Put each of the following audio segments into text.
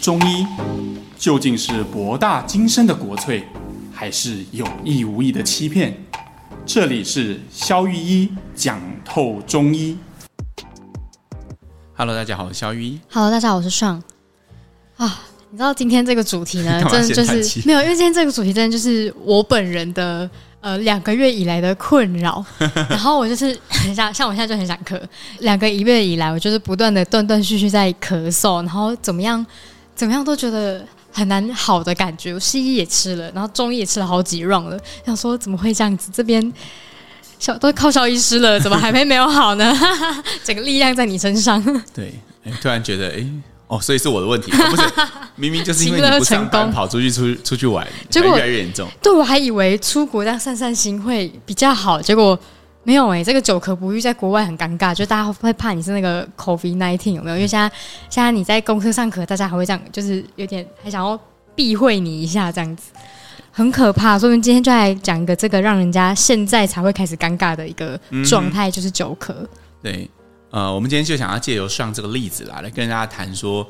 中医究竟是博大精深的国粹，还是有意无意的欺骗？这里是肖玉一讲透中医。Hello，大家好，我是肖玉一。Hello，大家好，我是尚。啊，你知道今天这个主题呢，真的就是没有，因为今天这个主题真的就是我本人的。呃，两个月以来的困扰，然后我就是 很想，像我现在就很想咳。两个一月以来，我就是不断的断断续续在咳嗽，然后怎么样，怎么样都觉得很难好的感觉。我西医也吃了，然后中医也吃了好几 round 了，想说怎么会这样子？这边小都靠小医师了，怎么还没没有好呢？整个力量在你身上。对，突然觉得，哎。哦，所以是我的问题，不是 明明就是因为你不上班，跑出去出出去玩，结果越来越严重。对，我还以为出国这样散散心会比较好，结果没有哎、欸。这个久咳不愈在国外很尴尬，就大家会怕你是那个 COVID nineteen 有没有？因为现在现在你在公车上咳，大家还会这样，就是有点还想要避讳你一下，这样子很可怕。所以我们今天就来讲一个这个让人家现在才会开始尴尬的一个状态，就是久咳。对。呃，我们今天就想要借由上这个例子来来跟大家谈说，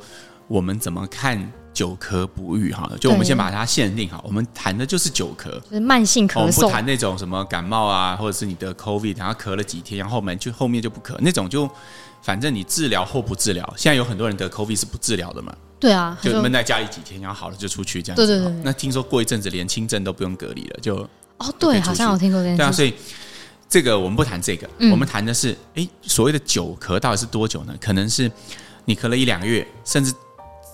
我们怎么看久咳不愈哈？就我们先把它限定好，我们谈的就是久咳，就是慢性咳嗽，我们不谈那种什么感冒啊，或者是你的 COVID，然后咳了几天，然后后面就后面就不咳，那种就反正你治疗或不治疗，现在有很多人得 COVID 是不治疗的嘛？对啊，就闷在家里几天，然后好了就出去这样子。对对对。那听说过一阵子连轻症都不用隔离了，就哦对，好像有听过这件事。对啊，所以。这个我们不谈这个，嗯、我们谈的是，哎，所谓的久咳到底是多久呢？可能是你咳了一两个月，甚至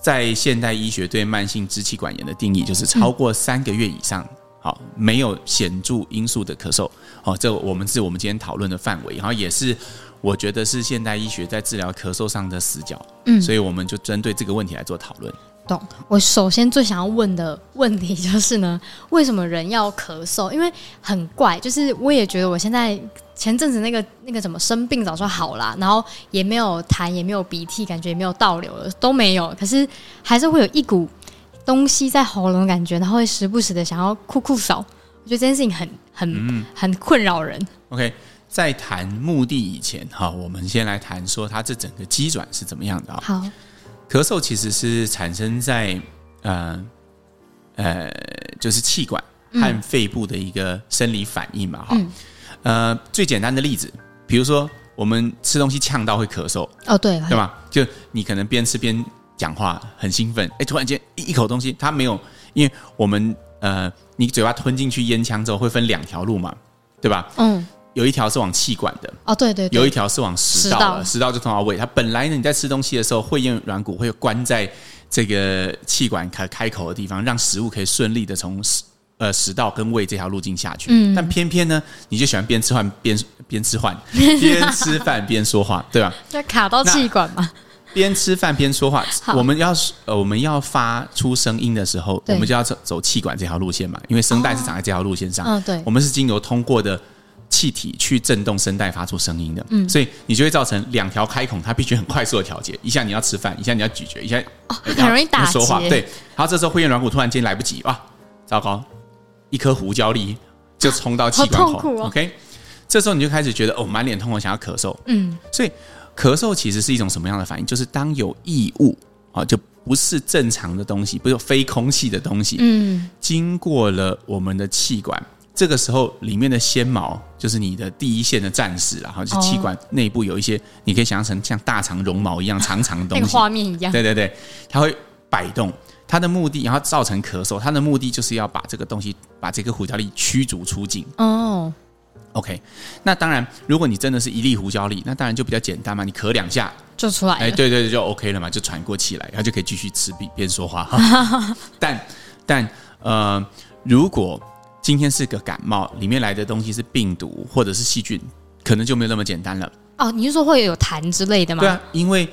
在现代医学对慢性支气管炎的定义，就是超过三个月以上，好，没有显著因素的咳嗽，好，这我们是我们今天讨论的范围，然后也是我觉得是现代医学在治疗咳嗽上的死角，嗯，所以我们就针对这个问题来做讨论。懂。我首先最想要问的问题 就是呢，为什么人要咳嗽？因为很怪，就是我也觉得我现在前阵子那个那个什么生病早就好了，然后也没有痰，也没有鼻涕，感觉也没有倒流了，都没有。可是还是会有一股东西在喉咙的感觉，然后会时不时的想要酷酷扫。我觉得这件事情很很、嗯、很困扰人。OK，在谈目的以前，哈，我们先来谈说它这整个机转是怎么样的啊？好。咳嗽其实是产生在呃呃，就是气管和肺部的一个生理反应嘛，哈、嗯。呃，最简单的例子，比如说我们吃东西呛到会咳嗽，哦，对，对吧？就你可能边吃边讲话，很兴奋，哎，突然间一口东西，它没有，因为我们呃，你嘴巴吞进去咽腔之后会分两条路嘛，对吧？嗯。有一条是往气管的哦，对对，对，有一条是往食道的，食道，就通到胃。它本来呢，你在吃东西的时候，会厌软骨会关在这个气管开开口的地方，让食物可以顺利的从食呃食道跟胃这条路径下去。嗯，但偏偏呢，你就喜欢边吃饭边 边吃饭，边吃饭边说话，对吧？就卡到气管嘛。边吃饭边说话，我们要呃我们要发出声音的时候，我们就要走走气管这条路线嘛，因为声带是长在这条路线上。嗯，对，我们是经由通过的。气体去震动声带发出声音的，嗯，所以你就会造成两条开孔，它必须很快速的调节。一下你要吃饭，一下你要咀嚼，一下哦很容易打结。说话对，然后这时候会厌软骨突然间来不及，哇，糟糕，一颗胡椒粒就冲到气管口。OK，这时候你就开始觉得哦，满脸通红，想要咳嗽。嗯，所以咳嗽其实是一种什么样的反应？就是当有异物啊，就不是正常的东西，不是非空气的东西，嗯，经过了我们的气管。这个时候，里面的纤毛就是你的第一线的战士，然后就气管内部有一些，你可以想象成像大肠绒毛一样 长长的东西，画面一样。对对对，它会摆动，它的目的，然后造成咳嗽，它的目的就是要把这个东西，把这个胡椒粒驱逐出境。哦，OK，那当然，如果你真的是一粒胡椒粒，那当然就比较简单嘛，你咳两下。就出来了，哎，对对对，就 OK 了嘛，就喘过气来，然后就可以继续吃边边说话。哈。但但呃，如果今天是个感冒，里面来的东西是病毒或者是细菌，可能就没有那么简单了。哦，你是说会有痰之类的吗？对啊，因为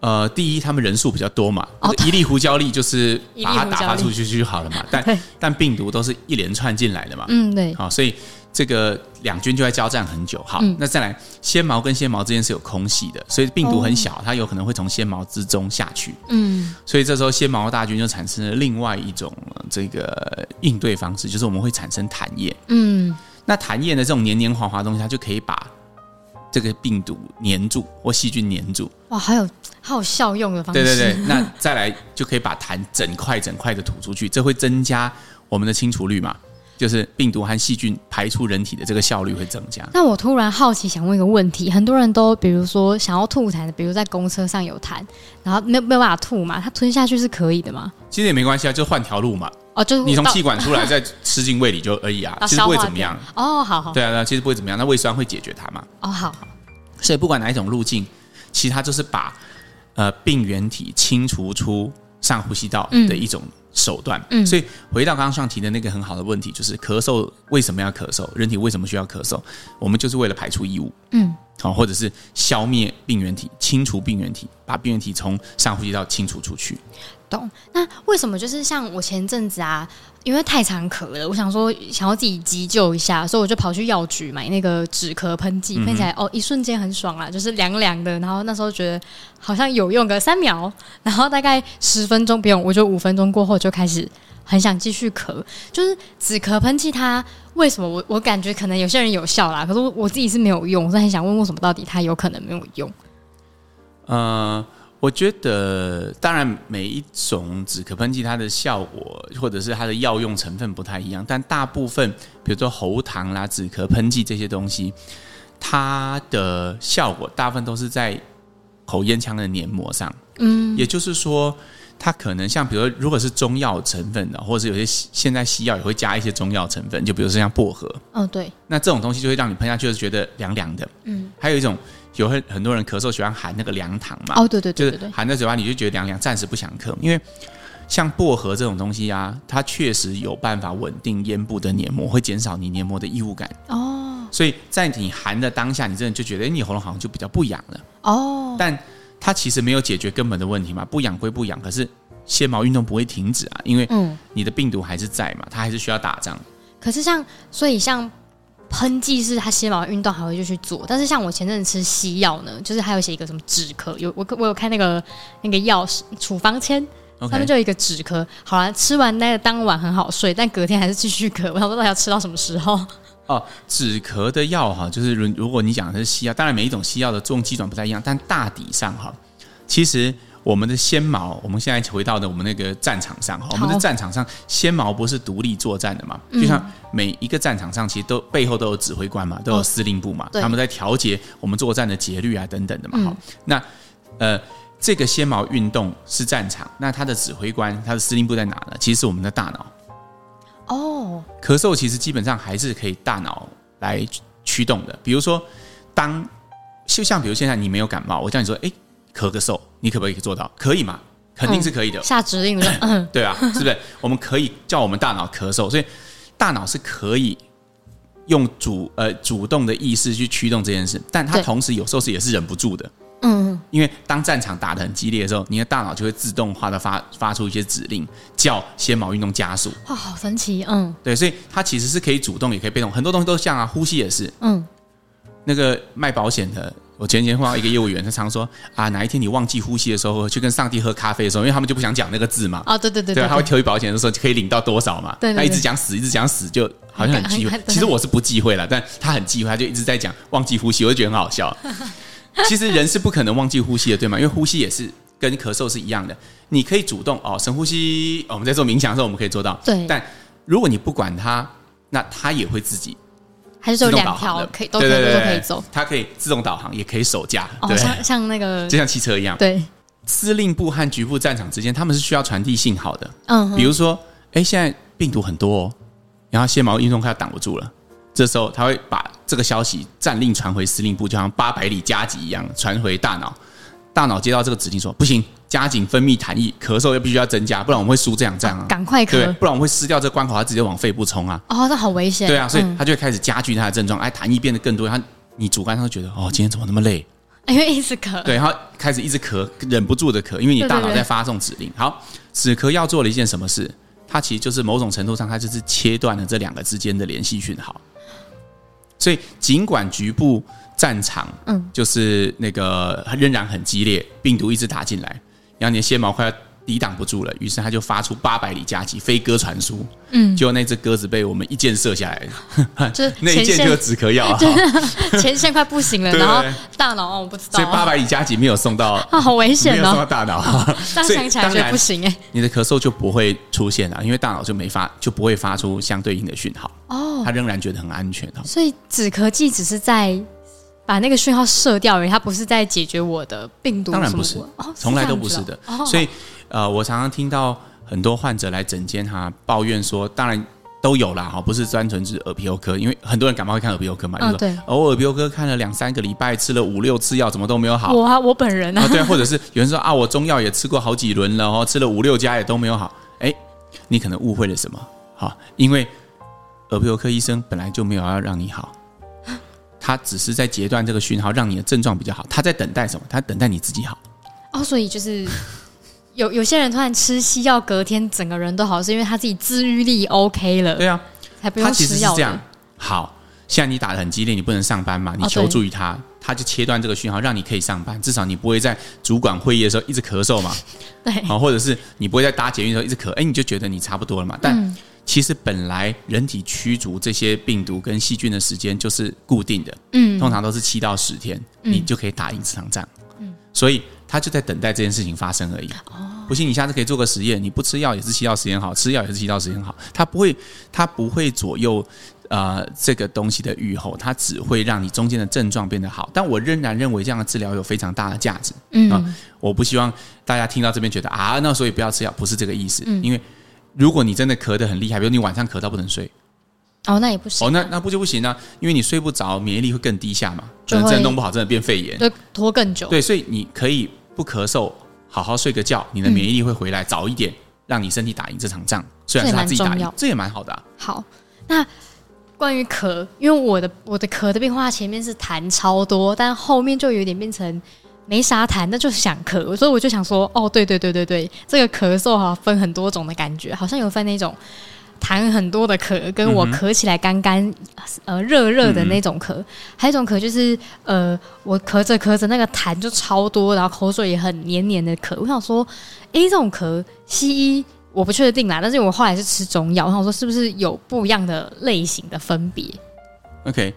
呃，第一他们人数比较多嘛，哦、一粒胡椒粒就是把它打发出去就好了嘛。但但病毒都是一连串进来的嘛。嗯，对。好，所以。这个两军就在交战很久，好，嗯、那再来纤毛跟纤毛之间是有空隙的，所以病毒很小，哦、它有可能会从纤毛之中下去，嗯，所以这时候纤毛大军就产生了另外一种这个应对方式，就是我们会产生痰液，嗯，那痰液呢这种黏黏滑滑的东西，它就可以把这个病毒黏住或细菌黏住。哇，还有好有效用的方式。对对对，那再来就可以把痰整块整块的吐出去，这会增加我们的清除率嘛。就是病毒和细菌排出人体的这个效率会增加。那我突然好奇，想问一个问题：很多人都比如说想要吐痰，比如在公车上有痰，然后没有没有办法吐嘛？它吞下去是可以的吗？其实也没关系啊，就换条路嘛。哦，就是你从气管出来再吃进胃里就而已啊，其实不会怎么样。哦，好好。对啊，那其实不会怎么样，那胃酸会解决它嘛。哦，好好。所以不管哪一种路径，其实它就是把呃病原体清除出上呼吸道的一种。嗯手段，嗯，所以回到刚刚上提的那个很好的问题，就是咳嗽为什么要咳嗽？人体为什么需要咳嗽？我们就是为了排出异物，嗯，好，或者是消灭病原体、清除病原体，把病原体从上呼吸道清除出去。懂？那为什么就是像我前阵子啊，因为太常咳了，我想说想要自己急救一下，所以我就跑去药局买那个止咳喷剂，喷起来哦，一瞬间很爽啊，就是凉凉的。然后那时候觉得好像有用个三秒，然后大概十分钟不用，我就五分钟过后就开始很想继续咳。就是止咳喷剂它为什么我我感觉可能有些人有效啦，可是我自己是没有用，所以很想问为什么到底它有可能没有用？嗯。我觉得，当然每一种止咳喷剂它的效果或者是它的药用成分不太一样，但大部分，比如说喉糖啦、止咳喷剂这些东西，它的效果大部分都是在口咽腔的黏膜上。嗯，也就是说，它可能像比如，如果是中药成分的，或者是有些现在西药也会加一些中药成分，就比如说像薄荷。哦，对。那这种东西就会让你喷下去，就是觉得凉凉的。嗯，还有一种。有很很多人咳嗽喜欢含那个凉糖嘛？哦，对对对，就是含在嘴巴里就觉得凉凉，暂时不想咳。因为像薄荷这种东西啊，它确实有办法稳定咽部的黏膜，会减少你黏膜的异物感。哦，所以在你含的当下，你真的就觉得，哎，你喉咙好像就比较不痒了。哦，但它其实没有解决根本的问题嘛。不痒归不痒，可是纤毛运动不会停止啊，因为嗯，你的病毒还是在嘛，它还是需要打仗。可是像，所以像。喷剂是它纤毛运动还会就去做，但是像我前阵子吃西药呢，就是还有写一个什么止咳，有我我有看那个那个药处方签.上面就有一个止咳。好了，吃完那个当晚很好睡，但隔天还是继续咳，我不知道要吃到什么时候。哦，止咳的药哈，就是如如果你讲的是西药，当然每一种西药的作用机转不太一样，但大体上哈，其实。我们的纤毛，我们现在回到的我们那个战场上哈，我们的战场上纤毛不是独立作战的嘛？就像每一个战场上，其实都背后都有指挥官嘛，都有司令部嘛，他们在调节我们作战的节律啊等等的嘛。好，那呃，这个纤毛运动是战场，那它的指挥官、它的司令部在哪呢？其实是我们的大脑。哦，咳嗽其实基本上还是可以大脑来驱动的。比如说，当就像比如现在你没有感冒，我叫你说，哎。咳个嗽，你可不可以做到？可以嘛？肯定是可以的。嗯、下指令了，嗯、对啊，是不是？我们可以叫我们大脑咳嗽，所以大脑是可以用主呃主动的意识去驱动这件事，但它同时有时候是也是忍不住的。嗯，因为当战场打得很激烈的时候，你的大脑就会自动化的发发出一些指令，叫纤毛运动加速。哇，好神奇！嗯，对，所以它其实是可以主动也可以被动，很多东西都像啊，呼吸也是。嗯，那个卖保险的。我前几天碰到一个业务员，他常说啊，哪一天你忘记呼吸的时候，去跟上帝喝咖啡的时候，因为他们就不想讲那个字嘛。哦，对对对，对，他会推保险的时候可以领到多少嘛？对，他一直讲死，一直讲死，就好像很忌讳。其实我是不忌讳了，但他很忌讳，他就一直在讲忘记呼吸，我就觉得很好笑。其实人是不可能忘记呼吸的，对吗？因为呼吸也是跟咳嗽是一样的，你可以主动哦，深呼吸。我们在做冥想的时候，我们可以做到。对，但如果你不管它，那它也会自己。还是有两条可以，都可以都可以走。它可以自动导航，也可以手驾。哦，像像那个，就像汽车一样。对，司令部和局部战场之间，他们是需要传递信号的。嗯，比如说，哎，现在病毒很多哦，然后纤毛运动快要挡不住了，这时候他会把这个消息战令传回司令部，就像八百里加急一样传回大脑。大脑接到这个指令说：“不行，加紧分泌痰液，咳嗽又必须要增加，不然我们会输这场仗啊！赶快咳，不然我们会失掉这关口，它直接往肺部冲啊！哦，这好危险。对啊，所以他就会开始加剧他的症状，哎，痰液变得更多，他你主观上觉得哦，今天怎么那么累？因为一直咳，对，然后开始一直咳，忍不住的咳，因为你大脑在发送指令。好，止咳要做了一件什么事？它其实就是某种程度上，它就是切断了这两个之间的联系讯号。所以尽管局部。战场，嗯，就是那个仍然很激烈，病毒一直打进来，然后你的纤毛快要抵挡不住了，于是他就发出八百里加急飞鸽传书。嗯，结果那只鸽子被我们一箭射下来，就 那一箭就是止咳药，前线快不行了，然后大脑哦我不知道，所以八百里加急没有送到啊，好危险哦，没有送到大脑，这样想起来觉得不行哎，你的咳嗽就不会出现了，因为大脑就没发，就不会发出相对应的讯号。哦，他仍然觉得很安全哦，所以止咳剂只是在。把那个讯号射掉而已，它不是在解决我的病毒。当然不是，哦、从来都不是的。哦、所以，呃，我常常听到很多患者来诊间哈抱怨说，当然都有啦哈，不是单纯是耳鼻喉科，因为很多人感冒会看耳鼻喉科嘛。嗯，对。我耳鼻喉科看了两三个礼拜，吃了五六次药，怎么都没有好。我啊，我本人啊，啊对，或者是有人说啊，我中药也吃过好几轮了哦，吃了五六家也都没有好。哎，你可能误会了什么？哈，因为耳鼻喉科医生本来就没有要让你好。他只是在截断这个讯号，让你的症状比较好。他在等待什么？他等待你自己好。哦，所以就是有有些人突然吃西药，隔天整个人都好，是因为他自己自愈力 OK 了。对啊，才不用吃药。他其实是这样。好，现在你打的很激烈，你不能上班嘛？你求助于他，哦、他就切断这个讯号，让你可以上班。至少你不会在主管会议的时候一直咳嗽嘛。对。好，或者是你不会在搭捷运的时候一直咳，哎，你就觉得你差不多了嘛？但。嗯其实本来人体驱逐这些病毒跟细菌的时间就是固定的，嗯，通常都是七到十天，嗯、你就可以打赢这场仗，嗯，所以他就在等待这件事情发生而已。哦，不信你下次可以做个实验，你不吃药也是七到十天好，吃药也是七到十天好，它不会，它不会左右呃这个东西的预后，它只会让你中间的症状变得好。但我仍然认为这样的治疗有非常大的价值，嗯、呃，我不希望大家听到这边觉得啊，那所以不要吃药，不是这个意思，嗯、因为。如果你真的咳得很厉害，比如你晚上咳到不能睡，哦，那也不行。哦，那那不就不行呢？因为你睡不着，免疫力会更低下嘛，可能真的弄不好，真的变肺炎，对，拖更久。对，所以你可以不咳嗽，好好睡个觉，你的免疫力会回来早一点，让你身体打赢这场仗。虽然是他自己打赢，这也蛮好的啊。好，那关于咳，因为我的我的咳的变化前面是痰超多，但后面就有点变成。没啥痰，那就是想咳，所以我就想说，哦，对对对对对，这个咳嗽哈分很多种的感觉，好像有分那种痰很多的咳，跟我咳起来干干呃热热的那种咳，嗯、还有一种咳就是呃我咳着咳着那个痰就超多，然后口水也很黏黏的咳。我想说，诶，这种咳西医我不确定啦，但是我后来是吃中药，我想说是不是有不一样的类型的分别？OK。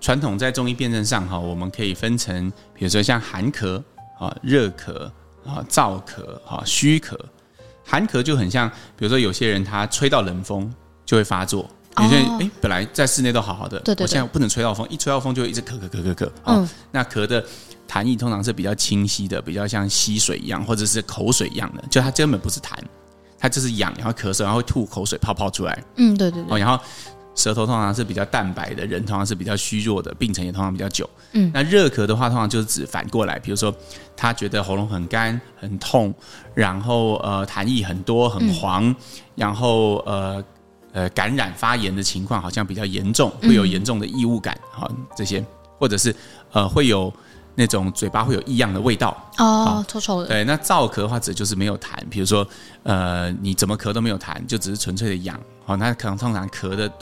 传统在中医辨证上哈，我们可以分成，比如说像寒咳啊、热咳啊、燥咳啊、虚咳。寒咳就很像，比如说有些人他吹到冷风就会发作，有些人哎本来在室内都好好的，我现在不能吹到风，一吹到风就会一直咳咳咳咳咳。嗯，那咳的痰液通常是比较清晰的，比较像溪水一样，或者是口水一样的，就它根本不是痰，它就是痒，然后咳嗽，然后会吐口水泡泡出来。嗯，对对对。然后。舌头通常是比较淡白的人，通常是比较虚弱的，病程也通常比较久。嗯，那热咳的话，通常就是指反过来，比如说他觉得喉咙很干、很痛，然后呃痰液很多、很黄，嗯、然后呃呃感染发炎的情况好像比较严重，会有严重的异物感，好、嗯、这些，或者是呃会有那种嘴巴会有异样的味道哦，好臭臭的。对，那燥咳的话指就是没有痰，比如说呃你怎么咳都没有痰，就只是纯粹的痒，好，那可能通常咳的。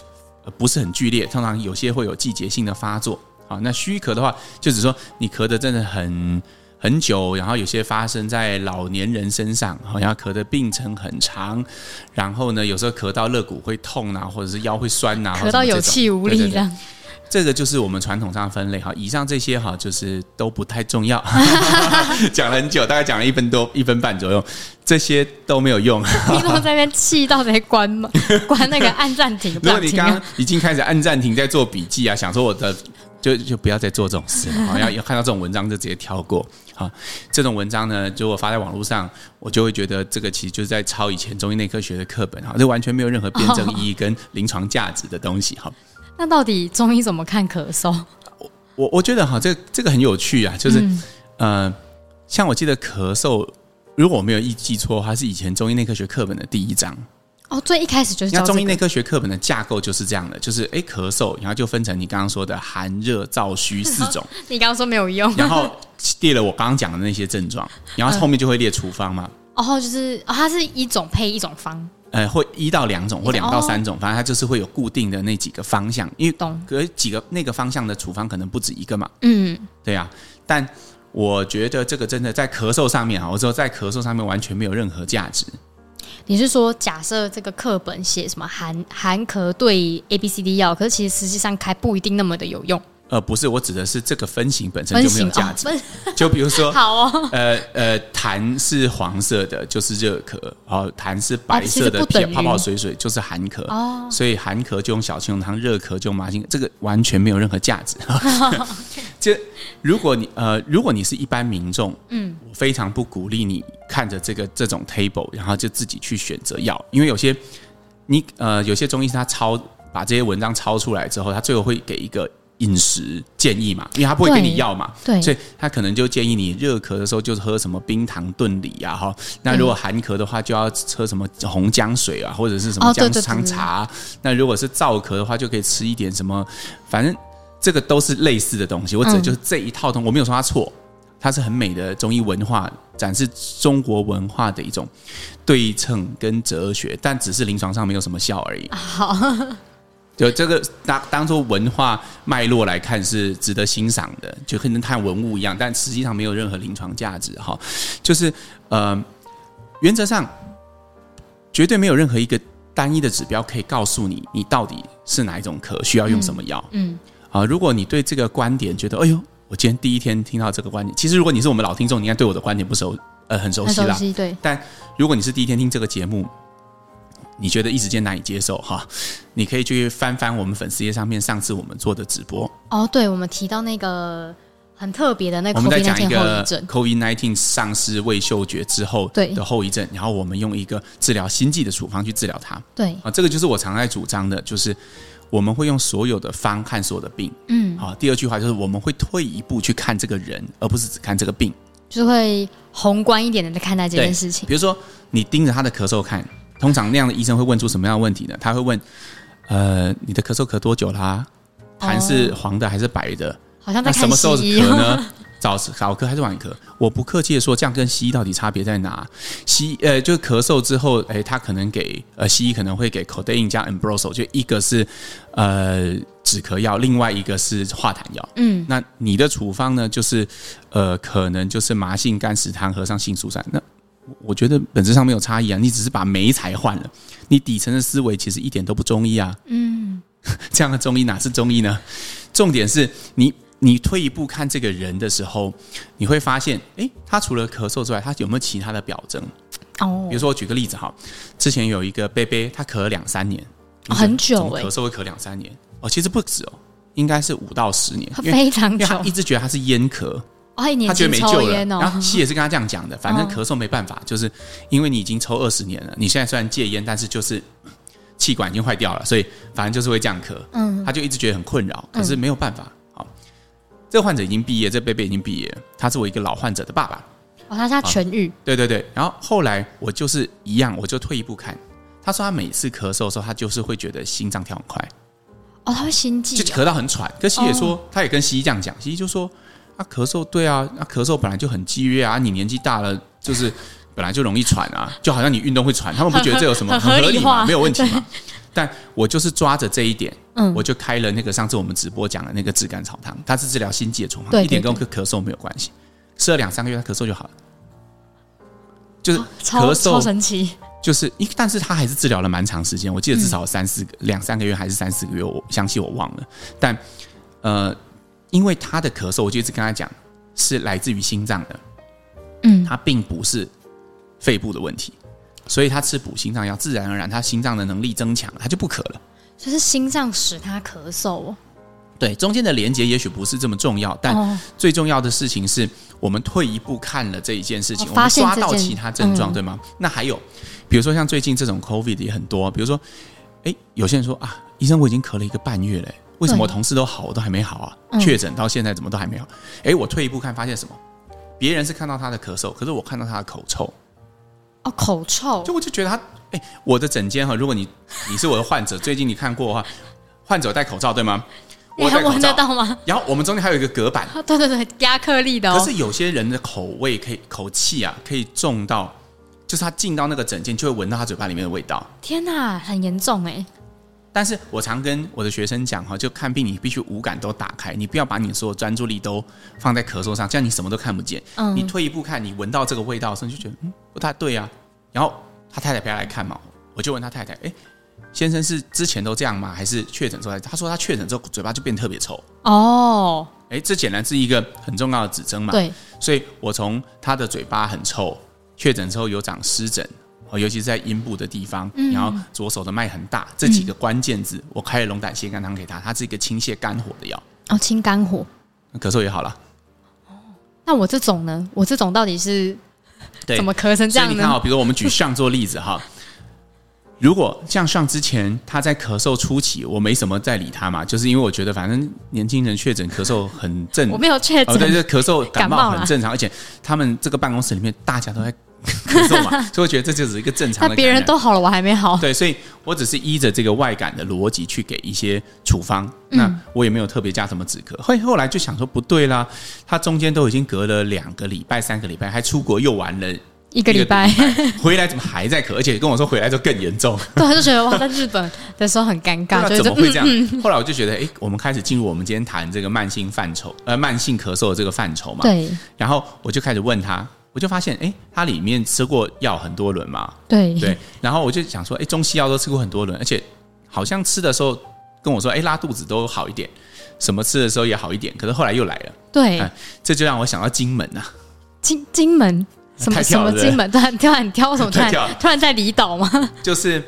不是很剧烈，通常有些会有季节性的发作。啊，那虚咳的话，就只说你咳得真的很很久，然后有些发生在老年人身上，好像咳的病程很长，然后呢，有时候咳到肋骨会痛啊，或者是腰会酸啊，咳到有气无力这样。这个就是我们传统上的分类哈，以上这些哈就是都不太重要，讲了很久，大概讲了一分多一分半左右，这些都没有用。你怎么在那边气到在关吗？关那个按暂停。如果你刚刚已经开始按暂停在做笔记啊，想说我的就就不要再做这种事了，要要看到这种文章就直接跳过。好，这种文章呢，就我发在网络上，我就会觉得这个其实就是在抄以前中医内科学的课本哈，这完全没有任何辩证意义跟临床价值的东西哈。那到底中医怎么看咳嗽？我我我觉得哈，这这个很有趣啊，就是、嗯、呃，像我记得咳嗽，如果我没有记记错，它是以前中医内科学课本的第一章哦，最一开始就是、中医内科学课本的架构就是这样的，就是哎咳嗽，然后就分成你刚刚说的寒热燥虚四种。你刚刚说没有用，然后列了我刚刚讲的那些症状，然后后面就会列处方嘛。哦，就是哦，它是一种配一种方。呃，会一到两种或两到三种，反正它就是会有固定的那几个方向，因为懂，隔几个那个方向的处方可能不止一个嘛。嗯，对呀、啊。但我觉得这个真的在咳嗽上面啊，我说在咳嗽上面完全没有任何价值。你是说，假设这个课本写什么含含咳对 A B C D 药，可是其实实际上开不一定那么的有用。呃，不是，我指的是这个分型本身就没有价值。哦、就比如说，好哦，呃呃，痰是黄色的，就是热咳；哦，痰是白色的，啊、泡泡水水就是寒咳。哦，所以寒咳就用小青龙汤，热咳就用麻杏，这个完全没有任何价值。哦、就如果你呃，如果你是一般民众，嗯，我非常不鼓励你看着这个这种 table，然后就自己去选择药，因为有些你呃，有些中医师他抄把这些文章抄出来之后，他最后会给一个。饮食建议嘛，因为他不会给你药嘛，对，所以他可能就建议你热咳的时候就是喝什么冰糖炖梨啊，哈。那如果寒咳的话，就要喝什么红姜水啊，或者是什么姜汤茶。那如果是燥咳的话，就可以吃一点什么，反正这个都是类似的东西。我指的就是这一套东西，我没有说它错，它是很美的中医文化，展示中国文化的一种对称跟哲学，但只是临床上没有什么效而已。好。就这个当当做文化脉络来看是值得欣赏的，就可能看文物一样，但实际上没有任何临床价值哈。就是呃，原则上绝对没有任何一个单一的指标可以告诉你你到底是哪一种咳需要用什么药。嗯，啊，如果你对这个观点觉得，哎呦，我今天第一天听到这个观点，其实如果你是我们老听众，你应该对我的观点不熟，呃，很熟悉啦。对。但如果你是第一天听这个节目，你觉得一时间难以接受哈？你可以去翻翻我们粉丝页上面上次我们做的直播哦。对，我们提到那个很特别的那个，我们在讲一个，COVID nineteen 丧失味嗅觉之后的后遗症，然后我们用一个治疗心悸的处方去治疗它。对啊，这个就是我常在主张的，就是我们会用所有的方看所有的病。嗯，好，第二句话就是我们会退一步去看这个人，而不是只看这个病，就是会宏观一点的在看待这件事情。比如说，你盯着他的咳嗽看。通常那样的医生会问出什么样的问题呢？他会问：呃，你的咳嗽咳多久啦？痰是黄的还是白的？好像在看什么时候咳呢？早早咳还是晚咳？我不客气的说，这样跟西医到底差别在哪？西呃，就咳嗽之后，哎，他可能给呃西医可能会给 codeine 加 ambrosol，就一个是呃止咳药，另外一个是化痰药。嗯，那你的处方呢？就是呃，可能就是麻杏甘石汤合上杏苏散。那我觉得本质上没有差异啊，你只是把媒材换了，你底层的思维其实一点都不中医啊。嗯，这样的中医哪是中医呢？重点是你，你退一步看这个人的时候，你会发现，诶，他除了咳嗽之外，他有没有其他的表征？哦，比如说我举个例子哈，之前有一个贝贝，他咳了两三年，很久诶，咳嗽会咳两三年哦，其实不止哦，应该是五到十年，非常久，因为他一直觉得他是烟咳。他觉得没救了，然后西也是跟他这样讲的，反正咳嗽没办法，就是因为你已经抽二十年了，你现在虽然戒烟，但是就是气管已经坏掉了，所以反正就是会这样咳。嗯，他就一直觉得很困扰，可是没有办法。好，这个患者已经毕业，这贝贝已经毕业，他是我一个老患者的爸爸。哦，他是他痊愈。对对对，然后后来我就是一样，我就退一步看，他说他每次咳嗽的时候，他就是会觉得心脏跳很快。哦，他会心悸，就咳到很喘。可西也说，他也跟西医这样讲，西医就说。他、啊、咳嗽，对啊，那、啊、咳嗽本来就很激烈啊。你年纪大了，就是本来就容易喘啊，就好像你运动会喘，他们不觉得这有什么很合理吗？没有问题吗。但我就是抓着这一点，嗯，我就开了那个上次我们直播讲的那个炙甘草汤，它是治疗心悸的处方，一点跟咳嗽没有关系。吃了两三个月，他咳嗽就好了，就是咳嗽，超神奇。就是一，但是他还是治疗了蛮长时间，我记得至少三四个、两三个月还是三四个月，我详细我忘了。但呃。因为他的咳嗽，我就一直跟他讲，是来自于心脏的，嗯，他并不是肺部的问题，所以他吃补心脏药，自然而然他心脏的能力增强，他就不咳了。就是心脏使他咳嗽哦。对，中间的连接也许不是这么重要，但最重要的事情是我们退一步看了这一件事情，我们抓到其他症状，对吗？那还有，比如说像最近这种 COVID 也很多，比如说，哎，有些人说啊，医生，我已经咳了一个半月了。为什么我同事都好，我都还没好啊？确诊到现在怎么都还没好？哎，我退一步看，发现什么？别人是看到他的咳嗽，可是我看到他的口臭。哦，口臭。就我就觉得他，哎，我的枕间哈，如果你你是我的患者，最近你看过的话，患者戴口罩对吗？我还闻得到吗？然后我们中间还有一个隔板，对对对，亚克力的。可是有些人的口味可以，口气啊，可以重到，就是他进到那个枕间就会闻到他嘴巴里面的味道。天哪，很严重哎。但是我常跟我的学生讲哈，就看病你必须五感都打开，你不要把你所有专注力都放在咳嗽上，这样你什么都看不见。嗯，你退一步看，你闻到这个味道的时候，你就觉得嗯不太对啊。然后他太太陪他来看嘛，我就问他太太，哎，先生是之前都这样吗？还是确诊之后？他说他确诊之后嘴巴就变特别臭。哦，哎，这显然是一个很重要的指征嘛。对，所以我从他的嘴巴很臭，确诊之后有长湿疹。哦，尤其是在阴部的地方，嗯、然后左手的脉很大，这几个关键字，嗯、我开了龙胆泻肝汤给他，它是一个清泻肝火的药。哦，清肝火，咳嗽也好了。哦，那我这种呢？我这种到底是 怎么咳成这样呢？你看好，比如我们举上做例子哈，如果像上之前他在咳嗽初期，我没什么在理他嘛，就是因为我觉得反正年轻人确诊咳嗽很正，我没有确诊，哦，对，这咳嗽感冒很正常，而且他们这个办公室里面大家都在。咳嗽嘛，所以我觉得这就是一个正常的。那别人都好了，我还没好。对，所以我只是依着这个外感的逻辑去给一些处方。嗯、那我也没有特别加什么止咳。后后来就想说不对啦，他中间都已经隔了两个礼拜、三个礼拜，还出国又玩了一个礼拜，回来怎么还在咳？而且跟我说回来就更严重。对，他就觉得哇，在日本的时候很尴尬，那怎么会这样？嗯嗯、后来我就觉得，哎，我们开始进入我们今天谈这个慢性范畴，呃，慢性咳嗽的这个范畴嘛。对。然后我就开始问他。我就发现，哎，它里面吃过药很多轮嘛，对。对，然后我就想说，哎，中西药都吃过很多轮，而且好像吃的时候跟我说，哎，拉肚子都好一点，什么吃的时候也好一点，可是后来又来了，对，这就让我想到金门呐，金金门？什么 什么金门，突然突然挑什么？突然突然在离岛吗？就是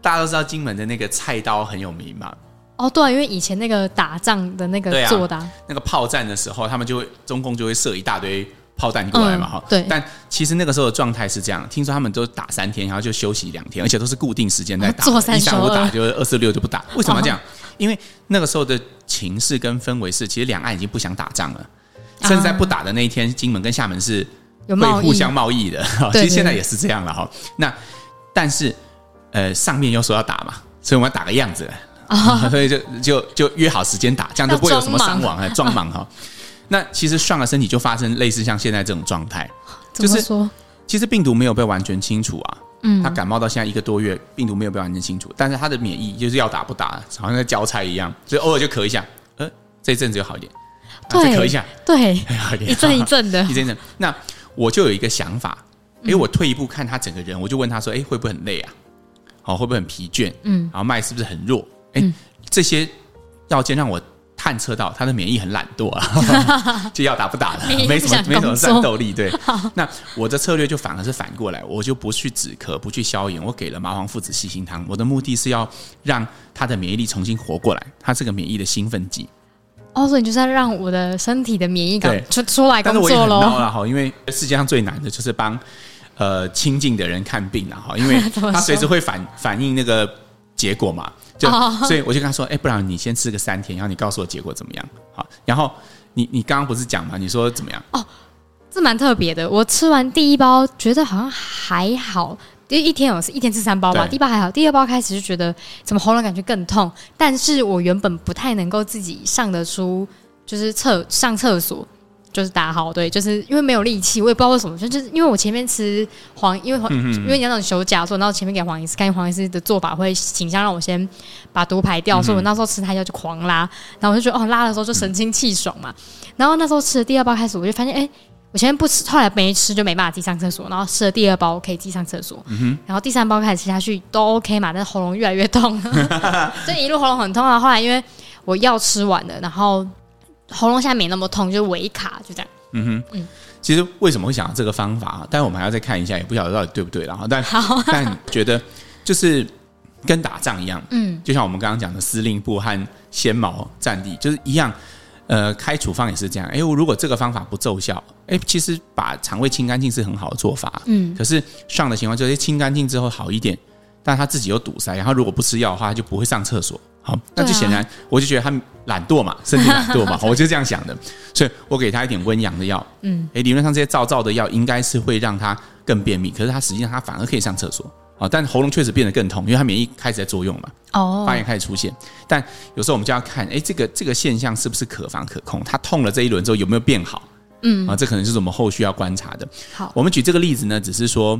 大家都知道金门的那个菜刀很有名嘛，哦，对，因为以前那个打仗的那个做的，那个炮战的时候，他们就会中共就会射一大堆。炮弹过来嘛，哈、嗯，对。但其实那个时候的状态是这样，听说他们都打三天，然后就休息两天，而且都是固定时间在打，一三五打，就二四六就不打。为什么这样？哦、因为那个时候的情势跟氛围是，其实两岸已经不想打仗了，甚至在不打的那一天，金门跟厦门是会互相贸易的。其实现在也是这样了哈。那但是呃，上面又说要打嘛，所以我们要打个样子，哦、所以就就就约好时间打，这样就不会有什么伤亡啊，装忙哈。那其实上了身体就发生类似像现在这种状态，就是说，其实病毒没有被完全清除啊。嗯，他感冒到现在一个多月，病毒没有被完全清除，但是他的免疫就是要打不打，好像在交差一样，所以偶尔就咳一下，呃，这一阵子就好一点，再咳一下，对，好一点，一阵一阵的，一阵一阵。那我就有一个想法，哎，我退一步看他整个人，我就问他说，哎，会不会很累啊？好，会不会很疲倦？嗯，然后脉是不是很弱？哎，这些要件让我。探测到他的免疫很懒惰啊，就要打不打了，没什么没什么战斗力。对，那我的策略就反而是反过来，我就不去止咳，不去消炎，我给了麻黄附子细辛汤。我的目的是要让他的免疫力重新活过来，他是个免疫的兴奋剂。哦，所以你就是要让我的身体的免疫感出出来工作喽。但是我也很恼了哈，因为世界上最难的就是帮呃亲近的人看病了哈，因为 他随时会反反映那个结果嘛。就所以我就跟他说，哎，不然你先吃个三天，然后你告诉我结果怎么样？好，然后你你刚刚不是讲嘛？你说怎么样？哦，这蛮特别的。我吃完第一包，觉得好像还好，第一天有是一天吃三包吧，第一包还好，第二包开始就觉得怎么喉咙感觉更痛。但是我原本不太能够自己上得出，就是厕上厕所。就是打好，对，就是因为没有力气，我也不知道为什么，就是因为我前面吃黄，因为黄，嗯、因为你要那种休假做，然后前面给黄医师，看黄医师的做法会倾向让我先把毒排掉，嗯、所以我那时候吃他药就狂拉，然后我就觉得哦，拉的时候就神清气爽嘛。嗯、然后那时候吃了第二包开始，我就发现，哎，我前面不吃，后来没吃就没办法自己上厕所，然后吃了第二包可以自己上厕所，嗯、然后第三包开始吃下去都 OK 嘛，但是喉咙越来越痛，就一路喉咙很痛啊。后来因为我药吃完了，然后。喉咙现在没那么痛，就是微卡，就这样。嗯哼，嗯，其实为什么会想到这个方法？但是我们还要再看一下，也不晓得到底对不对。然后，但好 但觉得就是跟打仗一样，嗯，就像我们刚刚讲的司令部和先毛战地，就是一样。呃，开处方也是这样。哎，我如果这个方法不奏效，哎，其实把肠胃清干净是很好的做法。嗯，可是上的情况就是清干净之后好一点，但他自己有堵塞，然后如果不吃药的话，他就不会上厕所。好，那就显然，我就觉得他懒惰嘛，身体懒惰嘛，我就这样想的，所以我给他一点温阳的药，嗯，诶，理论上这些燥燥的药应该是会让他更便秘，可是他实际上他反而可以上厕所，啊，但喉咙确实变得更痛，因为他免疫开始在作用嘛，哦，发炎开始出现，但有时候我们就要看，诶，这个这个现象是不是可防可控？他痛了这一轮之后有没有变好？嗯，啊，这可能就是我们后续要观察的。好，我们举这个例子呢，只是说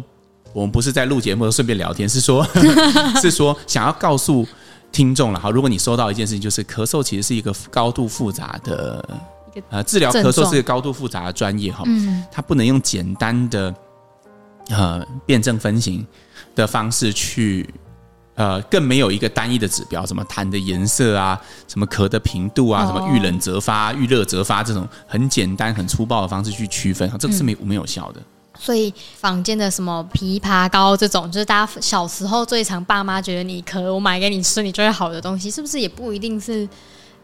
我们不是在录节目顺便聊天，是说 是说想要告诉。听众了哈，如果你收到一件事情，就是咳嗽其实是一个高度复杂的呃治疗咳嗽是一个高度复杂的专业哈，嗯，它不能用简单的呃辨证分型的方式去。呃，更没有一个单一的指标，什么痰的颜色啊，什么咳的频度啊，什么遇冷则发、遇热则发这种很简单、很粗暴的方式去区分，这个是没没有效的。所以坊间的什么枇杷膏这种，就是大家小时候最常爸妈觉得你咳，我买给你吃，你就会好的东西，是不是也不一定是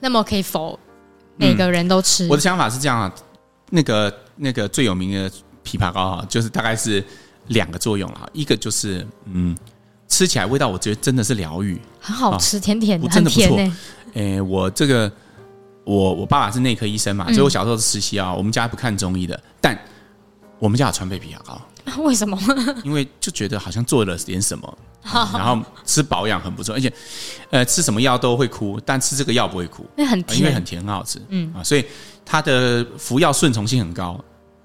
那么可以否每个人都吃？我的想法是这样啊，那个那个最有名的枇杷膏啊，就是大概是两个作用了，一个就是嗯。吃起来味道，我觉得真的是疗愈，很好吃，甜甜的，真的不错。诶，我这个我我爸爸是内科医生嘛，所以我小时候是实习啊。我们家不看中医的，但我们家有川贝枇杷膏。为什么？因为就觉得好像做了点什么，然后吃保养很不错，而且呃吃什么药都会哭，但吃这个药不会哭，因为很甜，因为很甜，很好吃。嗯啊，所以它的服药顺从性很高。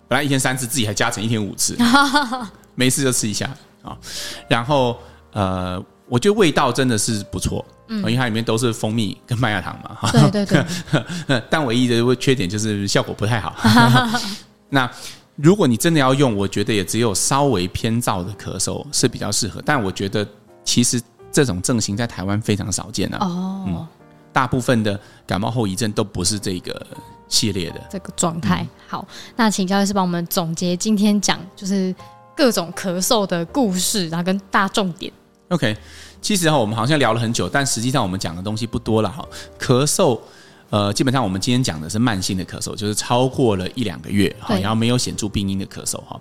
本来一天三次，自己还加成一天五次，没事就吃一下啊，然后。呃，我觉得味道真的是不错，嗯，因为它里面都是蜂蜜跟麦芽糖嘛，哈，对对对。但唯一的缺点就是效果不太好。那如果你真的要用，我觉得也只有稍微偏燥的咳嗽是比较适合。但我觉得其实这种症型在台湾非常少见啊。哦，嗯，大部分的感冒后遗症都不是这个系列的这个状态。嗯，好，那请教医师帮我们总结今天讲就是各种咳嗽的故事，然后跟大重点。OK，其实哈，我们好像聊了很久，但实际上我们讲的东西不多了哈。咳嗽，呃，基本上我们今天讲的是慢性的咳嗽，就是超过了一两个月哈，然后没有显著病因的咳嗽哈。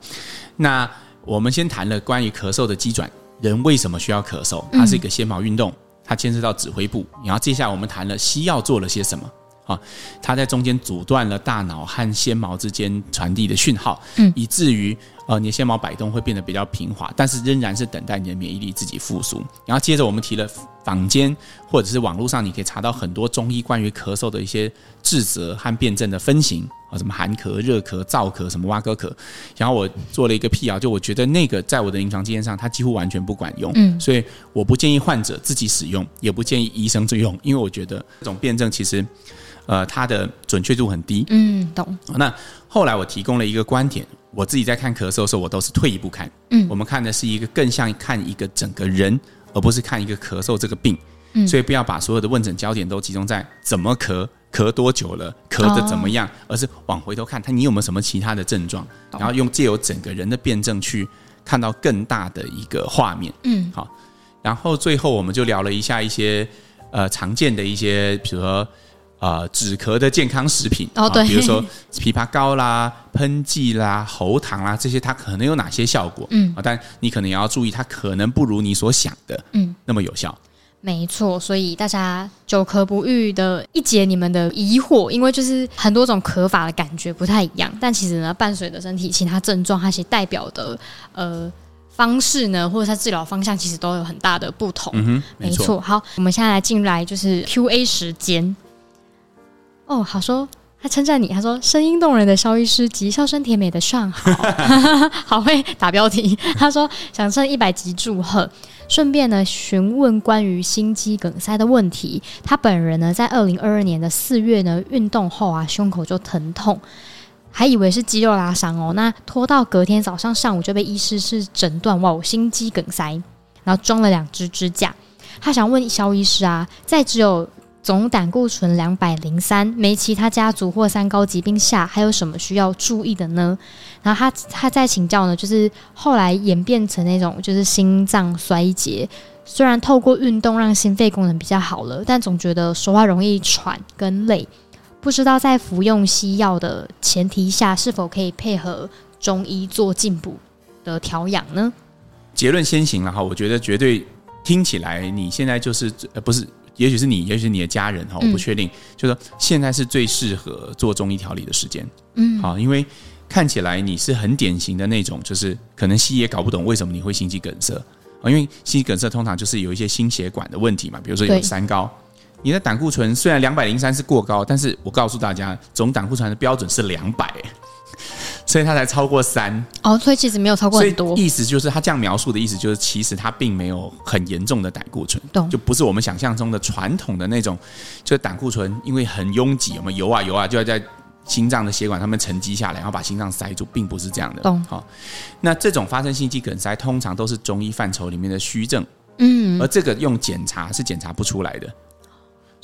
那我们先谈了关于咳嗽的机转，人为什么需要咳嗽？它是一个纤毛运动，它牵涉到指挥部。然后接下来我们谈了西药做了些什么。啊，它在中间阻断了大脑和纤毛之间传递的讯号，嗯，以至于呃，你的纤毛摆动会变得比较平滑，但是仍然是等待你的免疫力自己复苏。然后接着我们提了坊间或者是网络上，你可以查到很多中医关于咳嗽的一些治则和辩证的分型啊，什么寒咳、热咳、燥咳、什么蛙哥咳。然后我做了一个辟谣，就我觉得那个在我的临床经验上，它几乎完全不管用，嗯，所以我不建议患者自己使用，也不建议医生去用，因为我觉得这种辩证其实。呃，它的准确度很低。嗯，懂。那后来我提供了一个观点，我自己在看咳嗽的时候，我都是退一步看。嗯，我们看的是一个更像看一个整个人，而不是看一个咳嗽这个病。嗯，所以不要把所有的问诊焦点都集中在怎么咳、咳多久了、咳的怎么样，而是往回头看，他你有没有什么其他的症状，然后用借由整个人的辩证去看到更大的一个画面。嗯，好。然后最后我们就聊了一下一些呃常见的一些，比如说。呃，止咳的健康食品哦，对，比如说枇杷膏啦、喷剂啦、喉糖啦，这些它可能有哪些效果？嗯，但你可能也要注意，它可能不如你所想的，嗯，那么有效。没错，所以大家久咳不愈的一解你们的疑惑，因为就是很多种咳法的感觉不太一样，但其实呢，伴随着身体其他症状，它其实代表的呃方式呢，或者它治疗方向，其实都有很大的不同。嗯哼，没错。没错。好，我们现在来进来就是 Q&A 时间。哦，好说，他称赞你，他说声音动人的肖医师及笑声甜美的尚好，好会打标题。他说想趁一百集祝贺，顺便呢询问关于心肌梗塞的问题。他本人呢在二零二二年的四月呢运动后啊胸口就疼痛，还以为是肌肉拉伤哦，那拖到隔天早上上午就被医师是诊断哇心肌梗塞，然后装了两只支架。他想问肖医师啊，在只有总胆固醇两百零三，没其他家族或三高疾病下，还有什么需要注意的呢？然后他他再请教呢，就是后来演变成那种就是心脏衰竭，虽然透过运动让心肺功能比较好了，但总觉得说话容易喘跟累，不知道在服用西药的前提下，是否可以配合中医做进补的调养呢？结论先行了哈，我觉得绝对听起来你现在就是呃不是。也许是你，也许是你的家人哈，我不确定。嗯、就是说现在是最适合做中医调理的时间，嗯，好，因为看起来你是很典型的那种，就是可能西医也搞不懂为什么你会心肌梗塞。啊，因为心肌梗塞通常就是有一些心血管的问题嘛，比如说有三高，你的胆固醇虽然两百零三是过高，但是我告诉大家，总胆固醇的标准是两百，所以它才超过三。哦，所以其实没有超过很多。意思就是他这样描述的意思就是，其实他并没有很严重的胆固醇，懂就不是我们想象中的传统的那种，就是胆固醇因为很拥挤，我们游啊游啊就要在心脏的血管上面沉积下来，然后把心脏塞住，并不是这样的。懂好，那这种发生心肌梗塞通常都是中医范畴里面的虚症，嗯，而这个用检查是检查不出来的，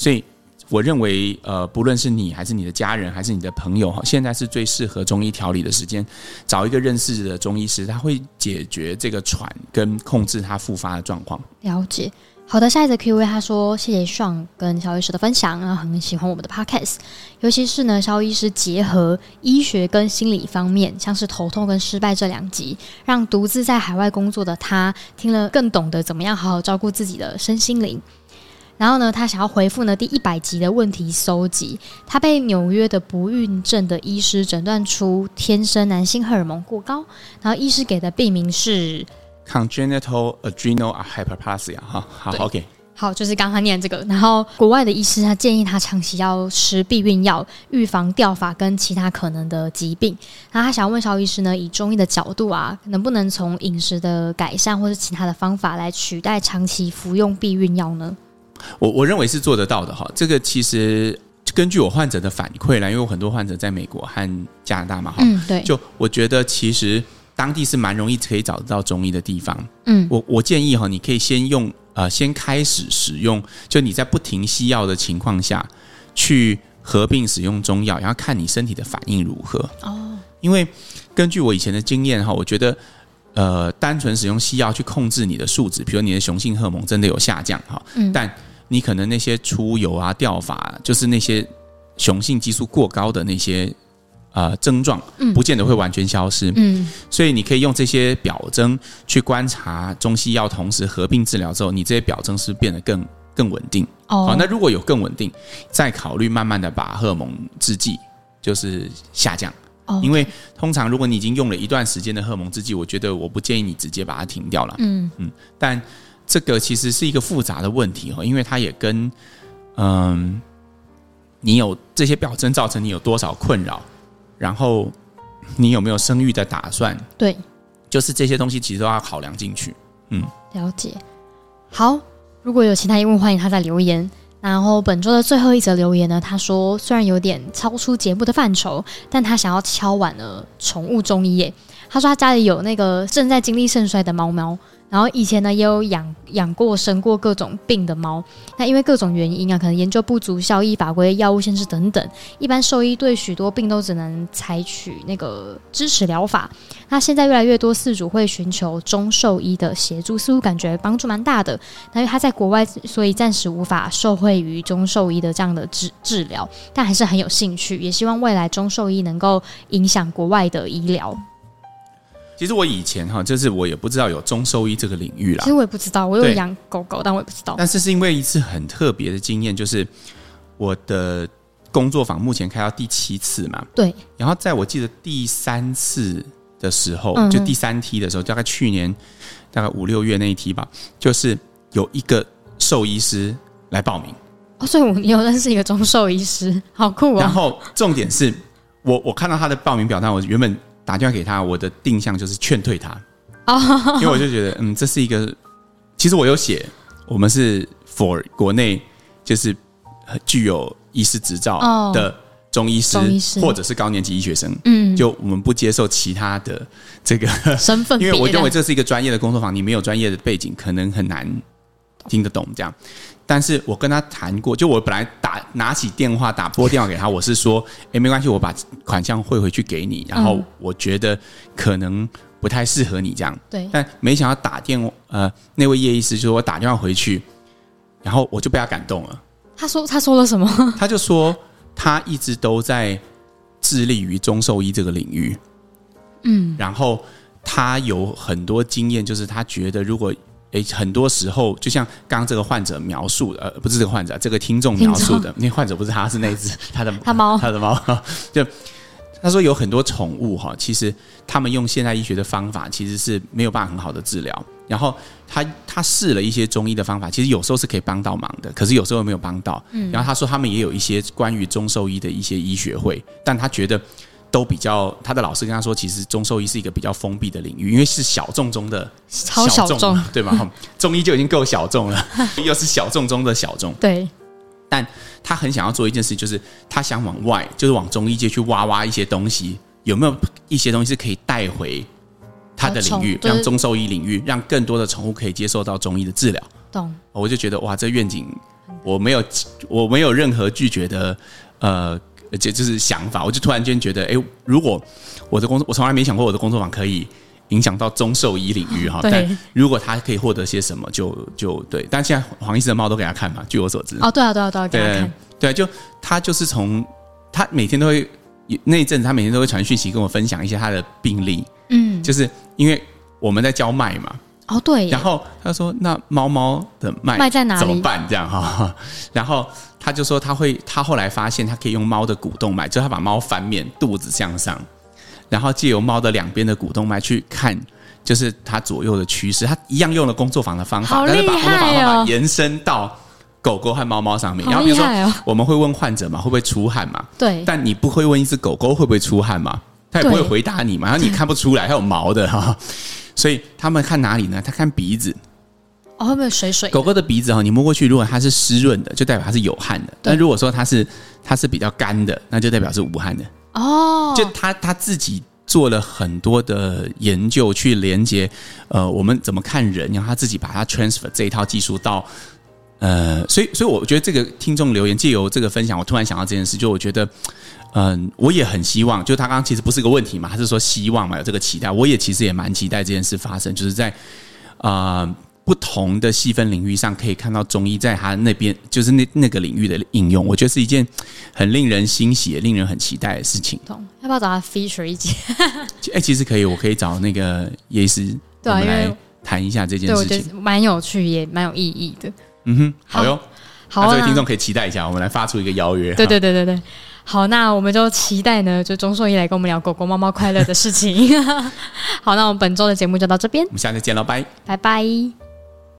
所以。我认为，呃，不论是你还是你的家人，还是你的朋友，哈，现在是最适合中医调理的时间，找一个认识的中医师，他会解决这个喘跟控制它复发的状况。了解，好的，下一则 Q&A，他说谢谢 Sean 跟肖医师的分享，然后很喜欢我们的 Podcast，尤其是呢，肖医师结合医学跟心理方面，像是头痛跟失败这两集，让独自在海外工作的他听了更懂得怎么样好好照顾自己的身心灵。然后呢，他想要回复呢第一百集的问题搜集。他被纽约的不孕症的医师诊断出天生男性荷尔蒙过高，然后医师给的病名是 congenital adrenal hyperplasia。哈，好，OK，好，就是刚刚念这个。然后国外的医师他建议他长期要吃避孕药，预防掉发跟其他可能的疾病。然后他想要问肖医师呢，以中医的角度啊，能不能从饮食的改善或是其他的方法来取代长期服用避孕药呢？我我认为是做得到的哈，这个其实根据我患者的反馈来，因为我很多患者在美国和加拿大嘛哈，嗯，对，就我觉得其实当地是蛮容易可以找得到中医的地方，嗯，我我建议哈，你可以先用呃，先开始使用，就你在不停西药的情况下去合并使用中药，然后看你身体的反应如何哦，因为根据我以前的经验哈，我觉得。呃，单纯使用西药去控制你的数值，比如你的雄性荷尔蒙真的有下降哈，嗯，但你可能那些出油啊、掉发，就是那些雄性激素过高的那些呃症状，不见得会完全消失，嗯，所以你可以用这些表征去观察中西药同时合并治疗之后，你这些表征是变得更更稳定哦。好，那如果有更稳定，再考虑慢慢的把荷尔蒙制剂就是下降。因为通常如果你已经用了一段时间的荷尔蒙制剂，我觉得我不建议你直接把它停掉了。嗯嗯，但这个其实是一个复杂的问题哈，因为它也跟嗯，你有这些表征造成你有多少困扰，然后你有没有生育的打算？对，就是这些东西其实都要考量进去。嗯，了解。好，如果有其他疑问，欢迎他在留言。然后本周的最后一则留言呢，他说虽然有点超出节目的范畴，但他想要敲碗了宠物中医耶。他说他家里有那个正在经历肾衰的猫猫。然后以前呢，也有养养过、生过各种病的猫。那因为各种原因啊，可能研究不足、效益法规、药物限制等等，一般兽医对许多病都只能采取那个支持疗法。那现在越来越多饲主会寻求中兽医的协助，似乎感觉帮助蛮大的。那因为他在国外，所以暂时无法受惠于中兽医的这样的治治疗，但还是很有兴趣，也希望未来中兽医能够影响国外的医疗。其实我以前哈，就是我也不知道有中兽医这个领域啦。其实我也不知道，我有养狗狗，但我也不知道。但是是因为一次很特别的经验，就是我的工作坊目前开到第七次嘛。对。然后在我记得第三次的时候，就第三梯的时候，大概去年大概五六月那一梯吧，就是有一个兽医师来报名。哦，所以我有认识一个中兽医师，好酷哦。然后重点是我我看到他的报名表单，我原本。打电话给他，我的定向就是劝退他，因为我就觉得，嗯，这是一个，其实我有写，我们是 for 国内就是具有医师执照的中医师，或者是高年级医学生，嗯，就我们不接受其他的这个 身份，因为我认为这是一个专业的工作坊，你没有专业的背景，可能很难听得懂这样。但是我跟他谈过，就我本来打拿起电话打拨电话给他，我是说，诶，没关系，我把款项汇回去给你，然后我觉得可能不太适合你这样。对。但没想到打电话，呃，那位叶医师就说我打电话回去，然后我就被他感动了。他说他说了什么？他就说他一直都在致力于中兽医这个领域。嗯。然后他有很多经验，就是他觉得如果。诶，很多时候就像刚刚这个患者描述的，呃，不是这个患者，这个听众描述的，那患者不是他，是那只 他的他猫，他的猫。就他说有很多宠物哈，其实他们用现代医学的方法，其实是没有办法很好的治疗。然后他他试了一些中医的方法，其实有时候是可以帮到忙的，可是有时候没有帮到。嗯然后他说他们也有一些关于中兽医的一些医学会，但他觉得都比较，他的老师跟他说，其实中兽医是一个比较封闭的领域，因为是小众中的超小众，对吗？中医就已经够小众了，又是小众中的小众。对，但他很想要做一件事，就是他想往外，就是往中医界去挖挖一些东西，有没有一些东西是可以带回他的领域，让中兽医领域，让更多的宠物可以接受到中医的治疗。懂，我就觉得哇，这愿景我没有，我没有任何拒绝的，呃。而且就是想法，我就突然间觉得，哎，如果我的工作，我从来没想过我的工作坊可以影响到中兽医领域哈。对。但如果他可以获得些什么，就就对。但现在黄医师的猫都给他看嘛，据我所知。哦，对啊，对啊，对啊，给他看。对，就他就是从他每天都会那一阵子，他每天都会传讯息跟我分享一些他的病例。嗯。就是因为我们在教脉嘛。哦，对。然后他说：“那猫猫的脉脉在哪里？怎么办？这样哈。”然后。他就说他会，他后来发现他可以用猫的股动脉，就他把猫翻面，肚子向上，然后借由猫的两边的股动脉去看，就是它左右的趋势。他一样用了工作坊的方法，但是把工作坊的方法延伸到狗狗和猫猫上面。然后比如说我们会问患者嘛，会不会出汗嘛？对。但你不会问一只狗狗会不会出汗嘛？它也不会回答你嘛。然后你看不出来，它有毛的哈。所以他们看哪里呢？他看鼻子。哦，会不会水水？狗狗的鼻子哈，你摸过去，如果它是湿润的，就代表它是有汗的；但如果说它是它是比较干的，那就代表是无汗的。哦，就他他自己做了很多的研究去连接，呃，我们怎么看人，然后他自己把它 transfer 这一套技术到，呃，所以所以我觉得这个听众留言借由这个分享，我突然想到这件事，就我觉得，嗯、呃，我也很希望，就他刚刚其实不是个问题嘛，他是说希望嘛，有这个期待，我也其实也蛮期待这件事发生，就是在啊。呃不同的细分领域上，可以看到中医在他那边，就是那那个领域的应用，我觉得是一件很令人欣喜、也令人很期待的事情。要不要找他 feature 一集？哎、欸，其实可以，我可以找那个叶医师，对，我们来谈一下这件事情，蛮有趣，也蛮有意义的。嗯哼，好哟，好、啊，这位听众可以期待一下，我们来发出一个邀约。对对对对对，好，那我们就期待呢，就钟硕一来跟我们聊狗狗、猫猫快乐的事情。好，那我们本周的节目就到这边，我们下次见了，拜拜拜。